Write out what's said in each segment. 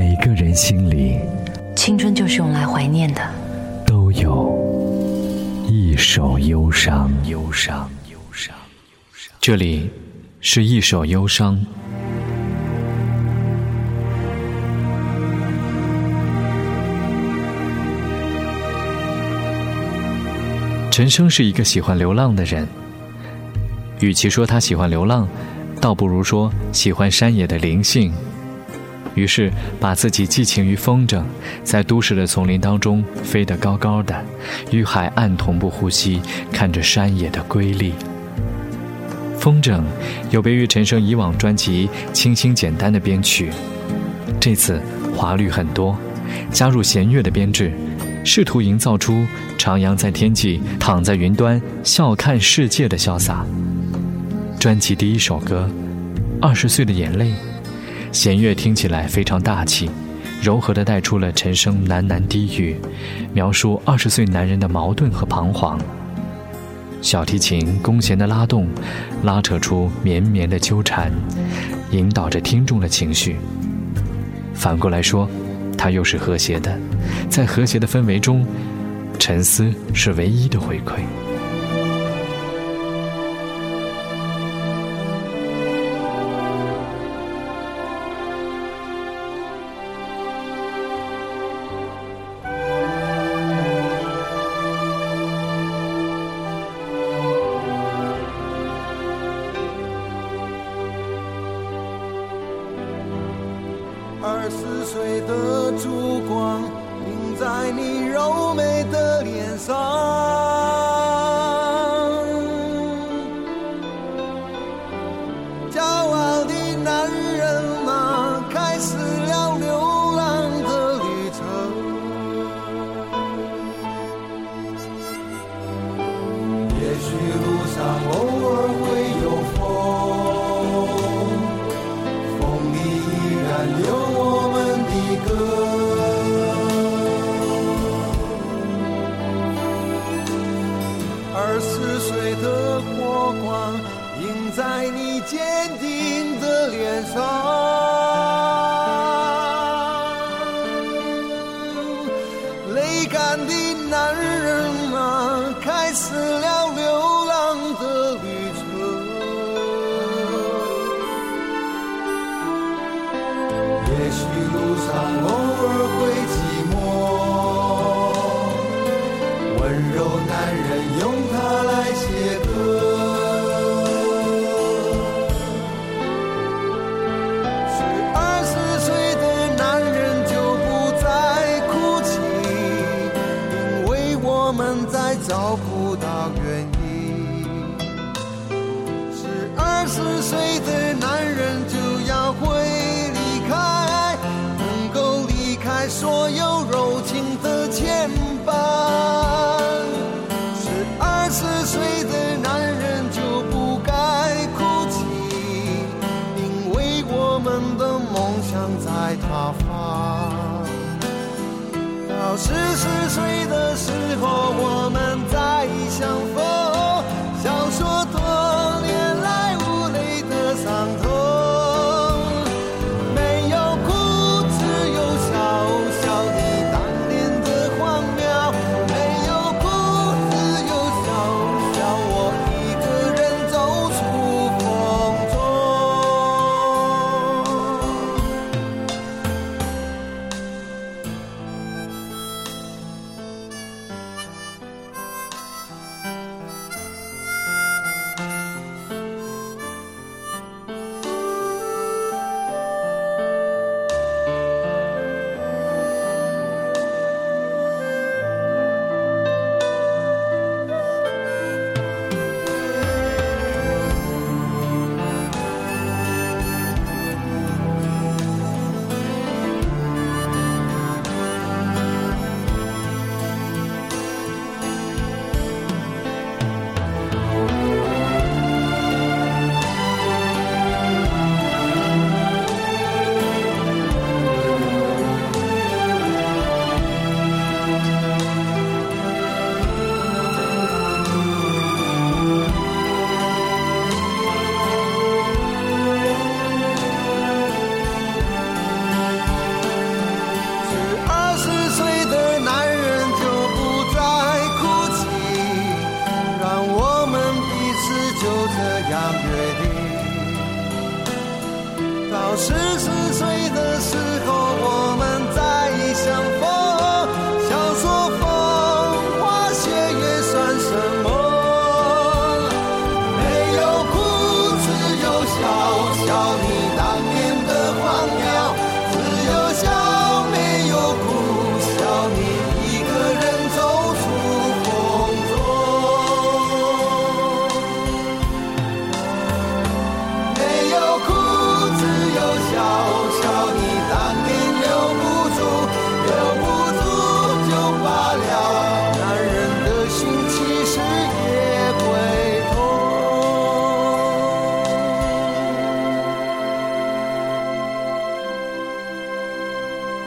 每个人心里，青春就是用来怀念的，都有一首忧伤。忧伤，忧伤，忧伤。这里是一首忧伤。陈升是一个喜欢流浪的人，与其说他喜欢流浪，倒不如说喜欢山野的灵性。于是，把自己寄情于风筝，在都市的丛林当中飞得高高的，与海岸同步呼吸，看着山野的瑰丽。风筝有别于陈升以往专辑清新简单的编曲，这次华丽很多，加入弦乐的编制。试图营造出徜徉在天际、躺在云端、笑看世界的潇洒。专辑第一首歌《二十岁的眼泪》，弦乐听起来非常大气，柔和地带出了陈升喃喃低语，描述二十岁男人的矛盾和彷徨。小提琴弓弦的拉动，拉扯出绵绵的纠缠，引导着听众的情绪。反过来说。它又是和谐的，在和谐的氛围中，沉思是唯一的回馈。二十岁的烛光映在你柔美的脸上，在你坚定的脸上，泪干的男人啊，开始了流浪的旅程。也许路上不到原因。是二十岁的男人就要会离开，能够离开所有柔情的牵绊。是二十岁的男人就不该哭泣，因为我们的梦想在他方。到四十岁的时候，我们再相逢，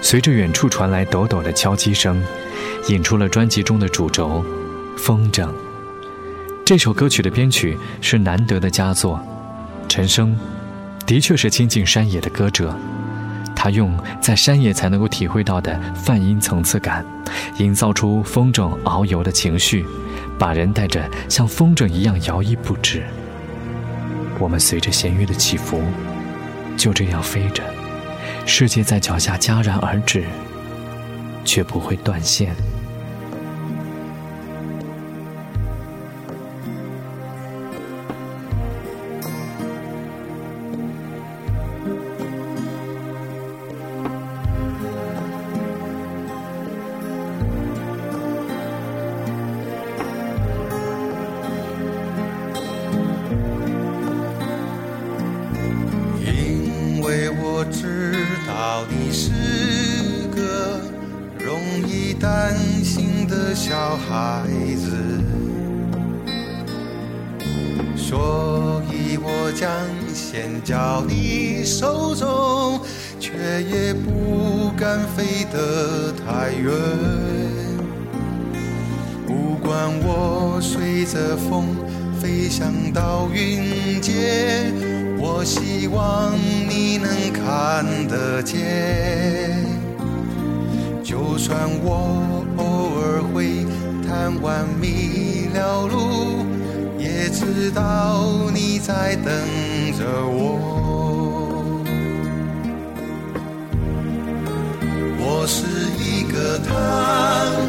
随着远处传来抖抖的敲击声，引出了专辑中的主轴《风筝》。这首歌曲的编曲是难得的佳作，陈升的确是亲近山野的歌者，他用在山野才能够体会到的泛音层次感，营造出风筝遨游的情绪，把人带着像风筝一样摇曳不止。我们随着弦乐的起伏，就这样飞着。世界在脚下戛然而止，却不会断线。孩子，所以我将先交你手中，却也不敢飞得太远。不管我随着风飞翔到云间，我希望你能看得见。就算我偶尔会看完迷了路，也知道你在等着我。我是一个贪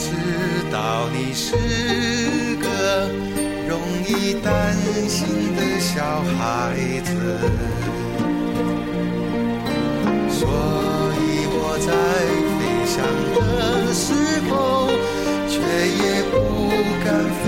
知道你是个容易担心的小孩子。所以我在飞翔的时候，却也不敢飞